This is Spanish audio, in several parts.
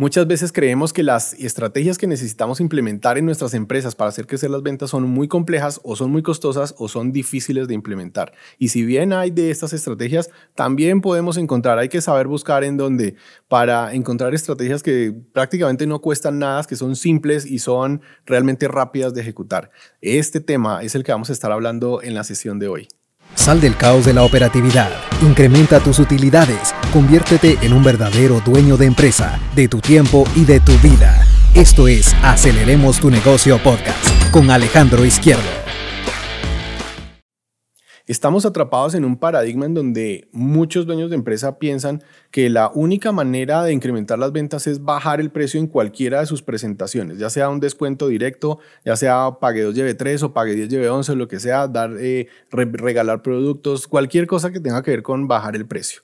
Muchas veces creemos que las estrategias que necesitamos implementar en nuestras empresas para hacer crecer las ventas son muy complejas o son muy costosas o son difíciles de implementar. Y si bien hay de estas estrategias, también podemos encontrar, hay que saber buscar en dónde para encontrar estrategias que prácticamente no cuestan nada, que son simples y son realmente rápidas de ejecutar. Este tema es el que vamos a estar hablando en la sesión de hoy. Sal del caos de la operatividad, incrementa tus utilidades, conviértete en un verdadero dueño de empresa, de tu tiempo y de tu vida. Esto es Aceleremos tu negocio podcast con Alejandro Izquierdo. Estamos atrapados en un paradigma en donde muchos dueños de empresa piensan que la única manera de incrementar las ventas es bajar el precio en cualquiera de sus presentaciones, ya sea un descuento directo, ya sea pague 2 lleve 3 o pague 10 lleve 11, lo que sea, dar, eh, regalar productos, cualquier cosa que tenga que ver con bajar el precio.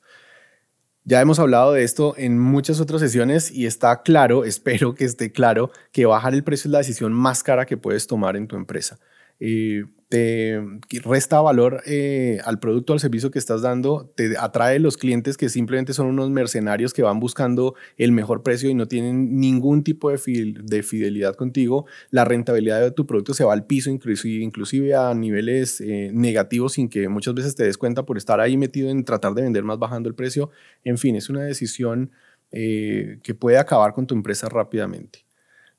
Ya hemos hablado de esto en muchas otras sesiones y está claro, espero que esté claro, que bajar el precio es la decisión más cara que puedes tomar en tu empresa. Eh, te resta valor eh, al producto, al servicio que estás dando, te atrae los clientes que simplemente son unos mercenarios que van buscando el mejor precio y no tienen ningún tipo de, fidelidad contigo, la rentabilidad de tu producto se va al piso, inclusive, inclusive a niveles eh, negativos sin que muchas veces te des cuenta por estar ahí metido en tratar de vender más bajando el precio. En fin, es una decisión que puede acabar con tu empresa rápidamente.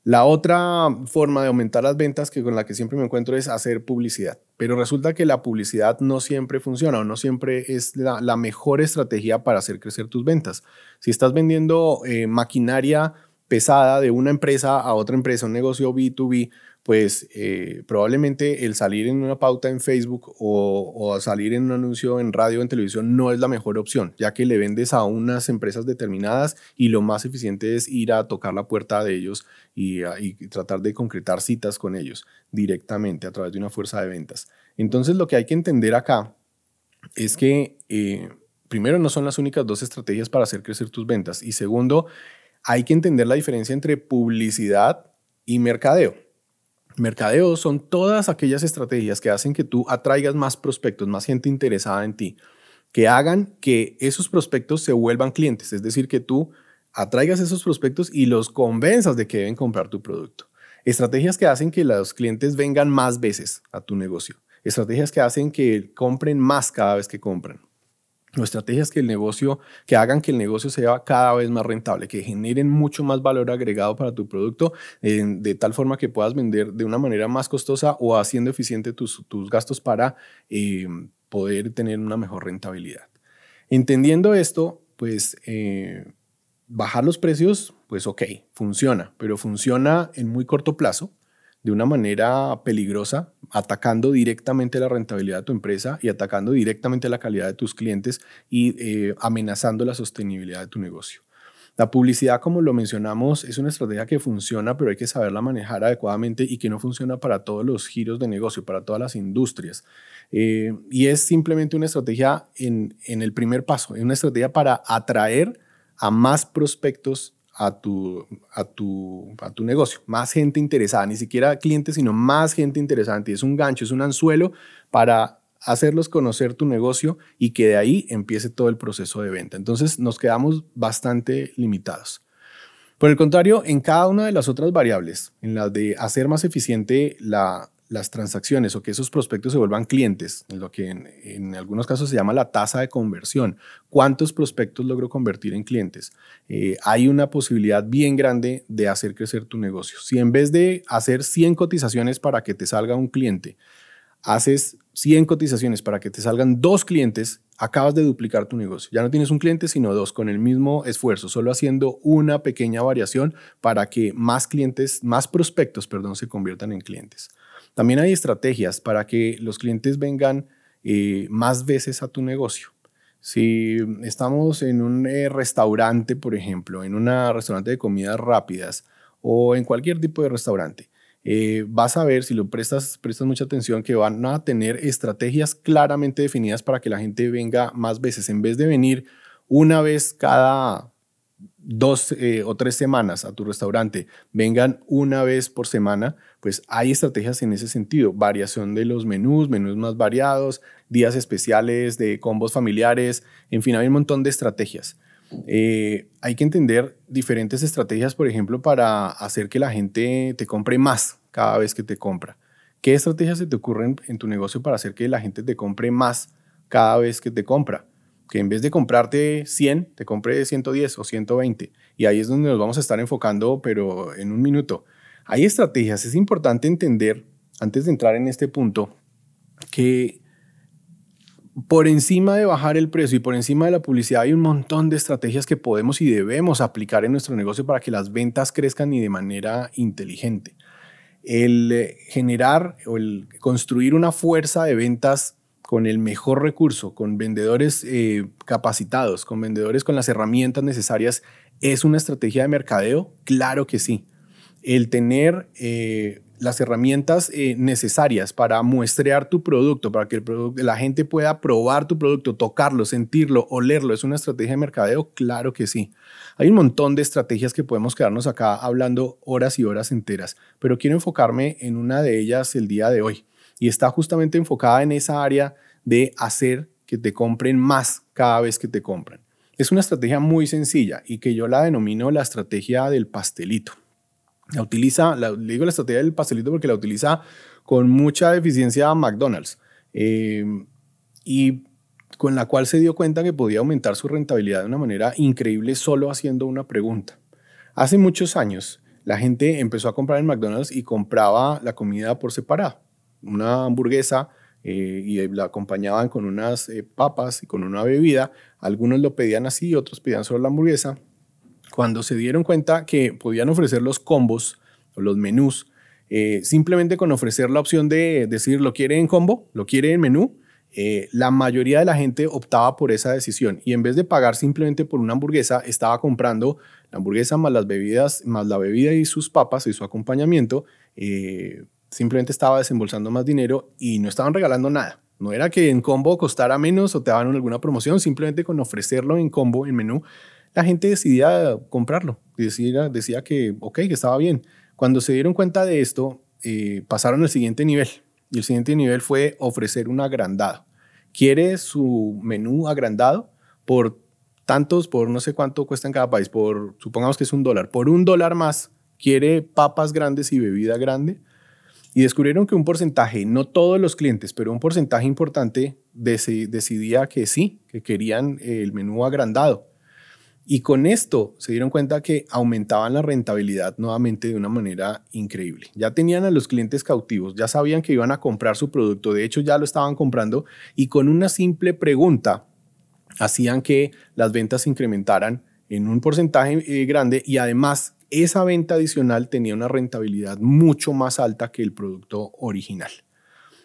La otra forma de aumentar las ventas que con la que siempre me encuentro es hacer publicidad. Pero resulta que la publicidad no siempre funciona o no siempre es la, mejor estrategia para hacer crecer tus ventas. Si estás vendiendo eh, maquinaria pesada de una empresa a otra empresa, un negocio B2B, pues eh, probablemente el salir en una pauta en Facebook o, salir en un anuncio en radio o en televisión no es la mejor opción, ya que le vendes a unas empresas determinadas y lo más eficiente es ir a tocar la puerta de ellos y, tratar de concretar citas con ellos directamente a través de una fuerza de ventas. Entonces lo que hay que entender acá es que eh, primero no son las únicas dos estrategias para hacer crecer tus ventas y segundo, hay que entender la diferencia entre publicidad y mercadeo. Mercadeo son todas aquellas estrategias que hacen que tú atraigas más prospectos, más gente interesada en ti, que hagan que esos prospectos se vuelvan clientes, es decir, que tú atraigas esos prospectos y los convenzas de que deben comprar tu producto. Estrategias que hacen que los clientes vengan más veces a tu negocio. Estrategias que hacen que compren más cada vez que compran o estrategias que el negocio, que hagan que el negocio sea cada vez más rentable, que generen mucho más valor agregado para tu producto, de tal forma que puedas vender de una manera más costosa o haciendo eficiente tus, gastos para eh, poder tener una mejor rentabilidad. Entendiendo esto, pues eh, bajar los precios, pues ok, funciona, pero funciona en muy corto plazo de una manera peligrosa, atacando directamente la rentabilidad de tu empresa y atacando directamente la calidad de tus clientes y eh, amenazando la sostenibilidad de tu negocio. La publicidad, como lo mencionamos, es una estrategia que funciona, pero hay que saberla manejar adecuadamente y que no funciona para todos los giros de negocio, para todas las industrias. Eh, y es simplemente una estrategia en, en el primer paso, es una estrategia para atraer a más prospectos a tu, a, tu, a tu negocio, más gente interesada, ni siquiera clientes, sino más gente interesante. Es un gancho, es un anzuelo para hacerlos conocer tu negocio y que de ahí empiece todo el proceso de venta. Entonces nos quedamos bastante limitados. Por el contrario, en cada una de las otras variables, en la de hacer más eficiente la, las transacciones o que esos prospectos se vuelvan clientes, lo que en, algunos casos se llama la tasa de conversión. ¿Cuántos prospectos logro convertir en clientes? Eh, hay una posibilidad bien grande de hacer crecer tu negocio. Si en vez de hacer 100 cotizaciones para que te salga un cliente, haces 100 cotizaciones para que te salgan dos clientes, acabas de duplicar tu negocio. Ya no tienes un cliente, sino dos, con el mismo esfuerzo, solo haciendo una pequeña variación para que más clientes, más prospectos, perdón, se conviertan en clientes. También hay estrategias para que los clientes vengan eh, más veces a tu negocio. Si estamos en un eh, restaurante, por ejemplo, en un restaurante de comidas rápidas o en cualquier tipo de restaurante, eh, vas a ver, si lo prestas, prestas mucha atención, que van a tener estrategias claramente definidas para que la gente venga más veces. En vez de venir una vez cada dos eh, o tres semanas a tu restaurante vengan una vez por semana, pues hay estrategias en ese sentido. Variación de los menús, menús más variados, días especiales de combos familiares, en fin, hay un montón de estrategias. Eh, hay que entender diferentes estrategias, por ejemplo, para hacer que la gente te compre más cada vez que te compra. ¿Qué estrategias se te ocurren en tu negocio para hacer que la gente te compre más cada vez que te compra? Que en vez de comprarte 100, te compre 110 o 120. Y ahí es donde nos vamos a estar enfocando, pero en un minuto. Hay estrategias. Es importante entender, antes de entrar en este punto, que por encima de bajar el precio y por encima de la publicidad hay un montón de estrategias que podemos y debemos aplicar en nuestro negocio para que las ventas crezcan y de manera inteligente. El eh, generar o el construir una fuerza de ventas con el mejor recurso, con vendedores eh, capacitados, con vendedores con las herramientas necesarias, ¿es una estrategia de mercadeo? Claro que sí. El tener eh, las herramientas eh, necesarias para muestrear tu producto, para que la gente pueda probar tu producto, tocarlo, sentirlo, olerlo, ¿es una estrategia de mercadeo? Claro que sí. Hay un montón de estrategias que podemos quedarnos acá hablando horas y horas enteras, pero quiero enfocarme en una de ellas el día de hoy y está justamente enfocada en esa área de hacer que te compren más cada vez que te compran. Es una estrategia muy sencilla y que yo la denomino la estrategia del pastelito. La utiliza, le digo la estrategia del pastelito porque la utiliza con mucha eficiencia McDonald's eh, y con la cual se dio cuenta que podía aumentar su rentabilidad de una manera increíble solo haciendo una pregunta. Hace muchos años la gente empezó a comprar en McDonald's y compraba la comida por separado. Una hamburguesa eh, y la acompañaban con unas eh, papas y con una bebida. Algunos lo pedían así, otros pedían solo la hamburguesa. Cuando se dieron cuenta que podían ofrecer los combos o los menús, eh, simplemente con ofrecer la opción de decir lo quiere en combo, lo quiere en menú, la mayoría de la gente optaba por esa decisión. Y en vez de pagar simplemente por una hamburguesa, estaba comprando la hamburguesa más las bebidas, más la bebida y sus papas y su acompañamiento, simplemente estaba desembolsando más dinero y no estaban regalando nada. No era que en combo costara menos o te daban alguna promoción, simplemente con ofrecerlo en combo, en menú, la gente decidía comprarlo, decía, que, ok, que estaba bien. Cuando se dieron cuenta de esto, eh, pasaron al siguiente nivel. Y el siguiente nivel fue ofrecer un agrandado. ¿Quiere su menú agrandado por tantos, por no sé cuánto cuesta en cada país, por supongamos que es un dólar, por un dólar más, quiere papas grandes y bebida grande? Y descubrieron que un porcentaje, no todos los clientes, pero un porcentaje importante decidía que sí, que querían el menú agrandado. Y con esto se dieron cuenta que aumentaban la rentabilidad nuevamente de una manera increíble. Ya tenían a los clientes cautivos, ya sabían que iban a comprar su producto, de hecho ya lo estaban comprando y con una simple pregunta hacían que las ventas se incrementaran en un porcentaje eh, grande y además esa venta adicional tenía una rentabilidad mucho más alta que el producto original.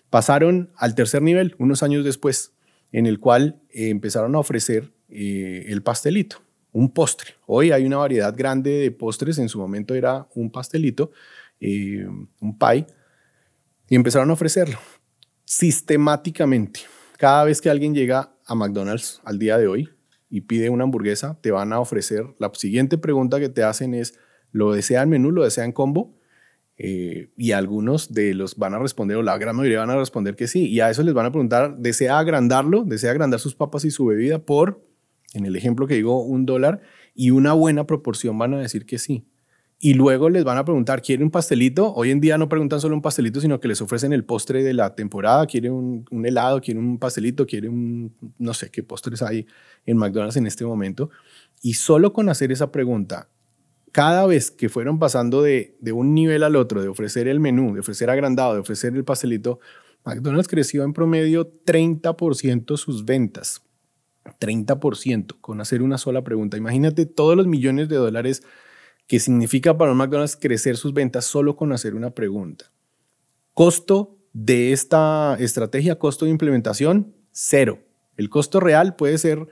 Pasaron al tercer nivel unos años después, en el cual eh, empezaron a ofrecer eh, el pastelito un postre. Hoy hay una variedad grande de postres, en su momento era un pastelito, eh, un pie, y empezaron a ofrecerlo sistemáticamente. Cada vez que alguien llega a McDonald's al día de hoy y pide una hamburguesa, te van a ofrecer, la siguiente pregunta que te hacen es, ¿lo desean menú, lo desean combo? Eh, y algunos de los van a responder, o la gran mayoría van a responder que sí. Y a eso les van a preguntar, ¿desea agrandarlo? ¿Desea agrandar sus papas y su bebida por en el ejemplo que digo, un dólar, y una buena proporción van a decir que sí. Y luego les van a preguntar, ¿quiere un pastelito? Hoy en día no preguntan solo un pastelito, sino que les ofrecen el postre de la temporada. ¿Quiere un, helado? ¿Quiere un pastelito? ¿Quiere un, no sé qué postres hay en McDonald's en este momento? Y solo con hacer esa pregunta, cada vez que fueron pasando de, de un nivel al otro, de ofrecer el menú, de ofrecer agrandado, de ofrecer el pastelito, McDonald's creció en promedio 30% sus ventas. 30% con hacer una sola pregunta. Imagínate todos los millones de dólares que significa para un McDonald's crecer sus ventas solo con hacer una pregunta. Costo de esta estrategia, costo de implementación, cero. El costo real puede ser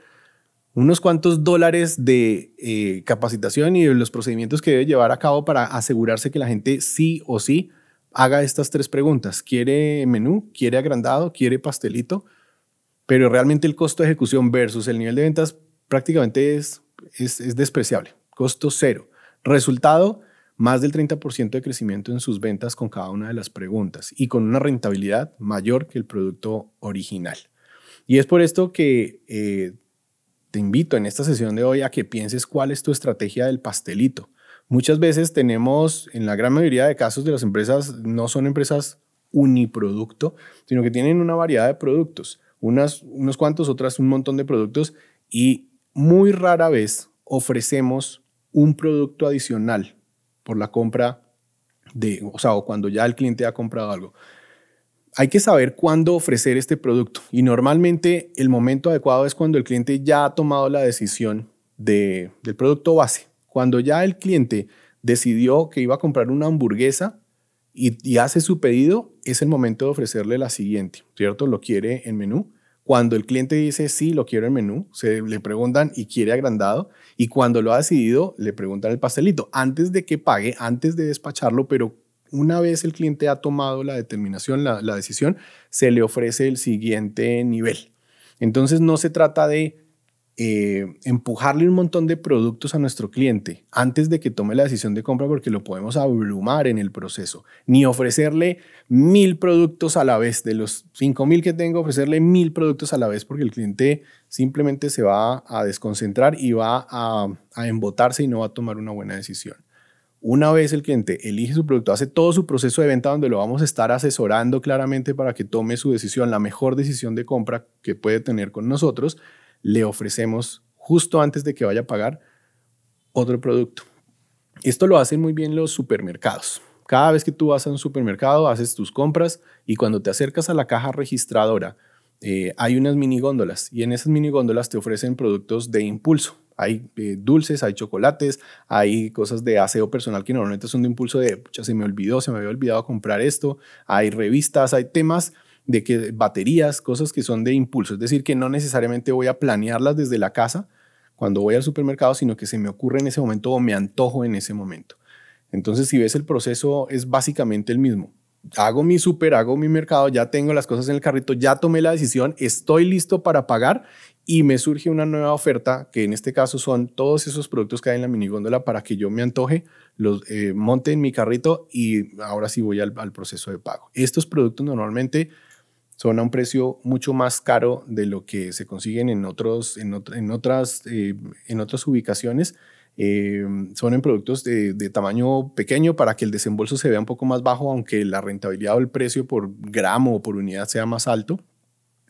unos cuantos dólares de eh, capacitación y de los procedimientos que debe llevar a cabo para asegurarse que la gente sí o sí haga estas tres preguntas. ¿Quiere menú? ¿Quiere agrandado? ¿Quiere pastelito? pero realmente el costo de ejecución versus el nivel de ventas prácticamente es, es, despreciable. Costo cero. Resultado, más del 30% de crecimiento en sus ventas con cada una de las preguntas y con una rentabilidad mayor que el producto original. Y es por esto que eh, te invito en esta sesión de hoy a que pienses cuál es tu estrategia del pastelito. Muchas veces tenemos, en la gran mayoría de casos de las empresas, no son empresas uniproducto, sino que tienen una variedad de productos, unas, unos cuantos, otras un montón de productos y muy rara vez ofrecemos un producto adicional por la compra de, o sea, o cuando ya el cliente ha comprado algo. Hay que saber cuándo ofrecer este producto y normalmente el momento adecuado es cuando el cliente ya ha tomado la decisión de, del producto base. Cuando ya el cliente decidió que iba a comprar una hamburguesa y, hace su pedido, es el momento de ofrecerle la siguiente, ¿cierto? Lo quiere en menú. Cuando el cliente dice sí, lo quiero en menú, se le preguntan y quiere agrandado. Y cuando lo ha decidido, le preguntan el pastelito. Antes de que pague, antes de despacharlo, pero una vez el cliente ha tomado la determinación, la, decisión, se le ofrece el siguiente nivel. Entonces no se trata de eh, empujarle un montón de productos a nuestro cliente antes de que tome la decisión de compra porque lo podemos abrumar en el proceso, ni ofrecerle mil productos a la vez, de los cinco mil que tengo, ofrecerle mil productos a la vez porque el cliente simplemente se va a desconcentrar y va a embotarse y no va a tomar una buena decisión. Una vez el cliente elige su producto, hace todo su proceso de venta donde lo vamos a estar asesorando claramente para que tome su decisión, la mejor decisión de compra que puede tener con nosotros, le ofrecemos justo antes de que vaya a pagar otro producto. Esto lo hacen muy bien los supermercados. Cada vez que tú vas a un supermercado, haces tus compras y cuando te acercas a la caja registradora, eh, hay unas mini góndolas y en esas mini góndolas te ofrecen productos de impulso. Hay eh, dulces, hay chocolates, hay cosas de aseo personal que normalmente son de impulso de, ya se me olvidó, se me había olvidado comprar esto. Hay revistas, hay temas de que baterías, cosas que son de impulso, es decir, que no necesariamente voy a planearlas desde la casa cuando voy al supermercado, sino que se me ocurre en ese momento o me antojo en ese momento. Entonces, si ves el proceso es básicamente el mismo. Hago mi super, hago mi mercado, ya tengo las cosas en el carrito, ya tomé la decisión, estoy listo para pagar y me surge una nueva oferta, que en este caso son todos esos productos que hay en la minigóndola para que yo me antoje, los eh, monte en mi carrito y ahora sí voy al, al proceso de pago. Estos productos normalmente son a un precio mucho más caro de lo que se consiguen en, otros, en, otras, eh, en otras ubicaciones. Eh, son en productos de, tamaño pequeño para que el desembolso se vea un poco más bajo, aunque la rentabilidad o el precio por gramo o por unidad sea más alto.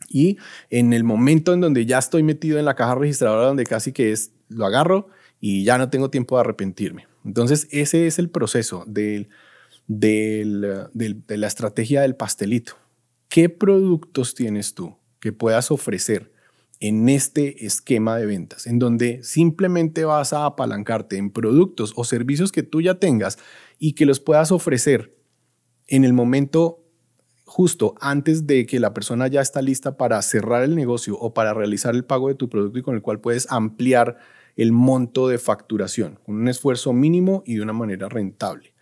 Y en el momento en donde ya estoy metido en la caja registradora, donde casi que es, lo agarro y ya no tengo tiempo de arrepentirme. Entonces, ese es el proceso de la estrategia del pastelito. ¿Qué productos tienes tú que puedas ofrecer en este esquema de ventas, en donde simplemente vas a apalancarte en productos o servicios que tú ya tengas y que los puedas ofrecer en el momento justo antes de que la persona ya está lista para cerrar el negocio o para realizar el pago de tu producto y con el cual puedes ampliar el monto de facturación con un esfuerzo mínimo y de una manera rentable.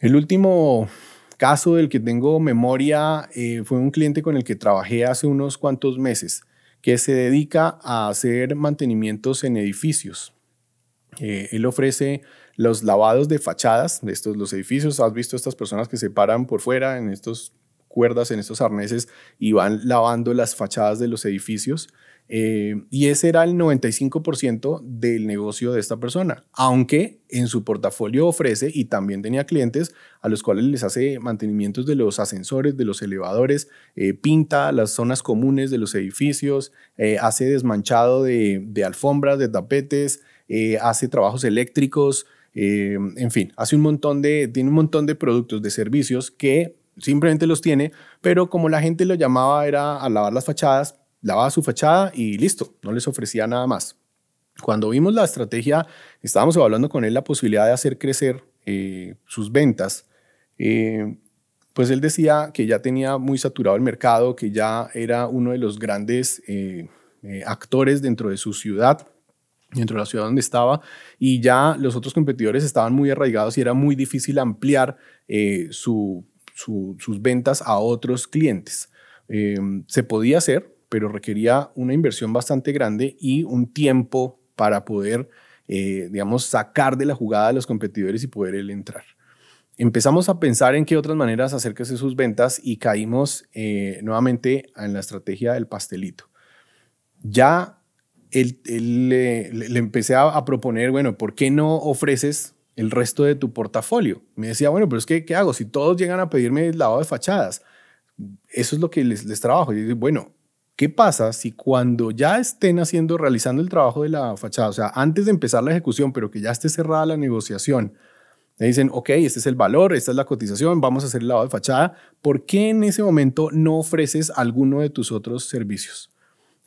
El último caso del que tengo memoria eh, fue un cliente con el que trabajé hace unos cuantos meses, que se dedica a hacer mantenimientos en edificios. Eh, él ofrece los lavados de fachadas de estos los edificios. Has visto estas personas que se paran por fuera en estos cuerdas, en estos arneses y van lavando las fachadas de los edificios. Eh, y ese era el 95% del negocio de esta persona, aunque en su portafolio ofrece y también tenía clientes a los cuales les hace mantenimientos de los ascensores, de los elevadores, eh, pinta las zonas comunes de los edificios, eh, hace desmanchado de, de, alfombras, de tapetes, hace trabajos eléctricos, en fin, hace un montón de, tiene un montón de productos, de servicios que simplemente los tiene, pero como la gente lo llamaba era a lavar las fachadas, lavaba su fachada y listo, no les ofrecía nada más. Cuando vimos la estrategia, estábamos evaluando con él la posibilidad de hacer crecer eh, sus ventas. Eh, pues él decía que ya tenía muy saturado el mercado, que ya era uno de los grandes eh, actores dentro de su ciudad, dentro de la ciudad donde estaba, y ya los otros competidores estaban muy arraigados y era muy difícil ampliar sus ventas a otros clientes. se podía hacer, pero requería una inversión bastante grande y un tiempo para poder, eh, digamos, sacar de la jugada a los competidores y poder él entrar. Empezamos a pensar en qué otras maneras acercarse sus ventas y caímos eh, nuevamente en la estrategia del pastelito. Ya él, le, empecé a, proponer, bueno, ¿por qué no ofreces el resto de tu portafolio? Me decía, bueno, pero es que, ¿qué hago? Si todos llegan a pedirme el lavado de fachadas, eso es lo que les, les trabajo. Y bueno, ¿qué pasa si cuando ya estén haciendo, realizando el trabajo de la fachada, o sea, antes de empezar la ejecución, pero que ya esté cerrada la negociación, le dicen, ok, este es el valor, esta es la cotización, vamos a hacer el lavado de fachada. ¿Por qué en ese momento no ofreces alguno de tus otros servicios?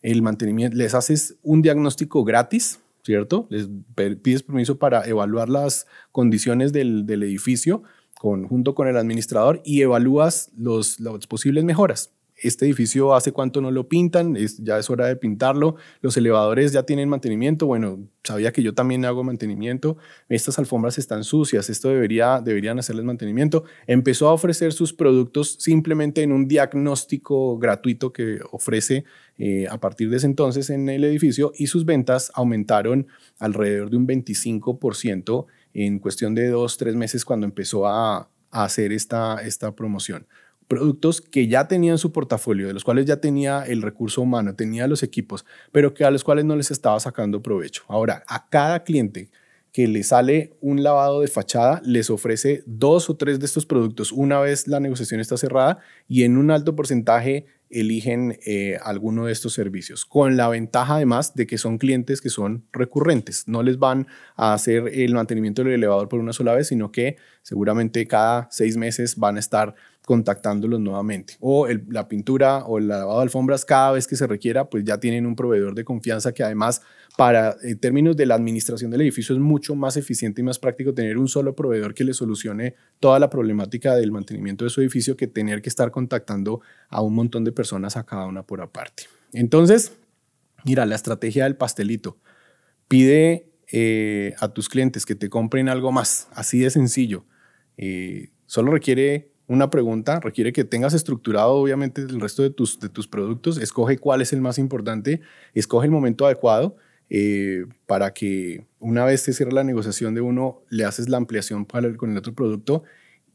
El mantenimiento, les haces un diagnóstico gratis, ¿cierto? Les pides permiso para evaluar las condiciones del, edificio junto con el administrador y evalúas los, las posibles mejoras este edificio hace cuánto no lo pintan, es, ya es hora de pintarlo, los elevadores ya tienen mantenimiento, bueno, sabía que yo también hago mantenimiento, estas alfombras están sucias, esto debería, deberían hacerles mantenimiento. Empezó a ofrecer sus productos simplemente en un diagnóstico gratuito que ofrece eh, a partir de ese entonces en el edificio y sus ventas aumentaron alrededor de un 25% en cuestión de dos, tres meses cuando empezó a, a hacer esta, esta promoción productos que ya tenían su portafolio, de los cuales ya tenía el recurso humano, tenía los equipos, pero que a los cuales no les estaba sacando provecho. Ahora, a cada cliente que le sale un lavado de fachada, les ofrece dos o tres de estos productos una vez la negociación está cerrada y en un alto porcentaje eligen eh, alguno de estos servicios, con la ventaja además de que son clientes que son recurrentes, no les van a hacer el mantenimiento del elevador por una sola vez, sino que seguramente cada seis meses van a estar contactándolos nuevamente. O la pintura o el lavado de alfombras, cada vez que se requiera, pues ya tienen un proveedor de confianza que además, para en términos de la administración del edificio, es mucho más eficiente y más práctico tener un solo proveedor que le solucione toda la problemática del mantenimiento de su edificio que tener que estar contactando a un montón de personas a cada una por aparte. Entonces, mira, la estrategia del pastelito. Pide eh, a tus clientes que te compren algo más, así de sencillo. Eh, solo requiere una pregunta, requiere que tengas estructurado obviamente el resto de tus, de tus productos, escoge cuál es el más importante, escoge el momento adecuado eh, para que una vez te cierre la negociación de uno, le haces la ampliación con el otro producto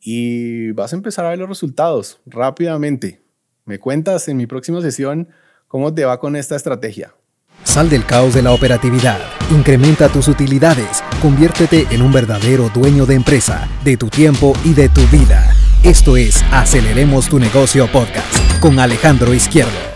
y vas a empezar a ver los resultados rápidamente. Me cuentas en mi próxima sesión cómo te va con esta estrategia. Sal del caos de la operatividad, incrementa tus utilidades, conviértete en un verdadero dueño de empresa, de tu tiempo y de tu vida. Esto es Aceleremos tu negocio podcast con Alejandro Izquierdo.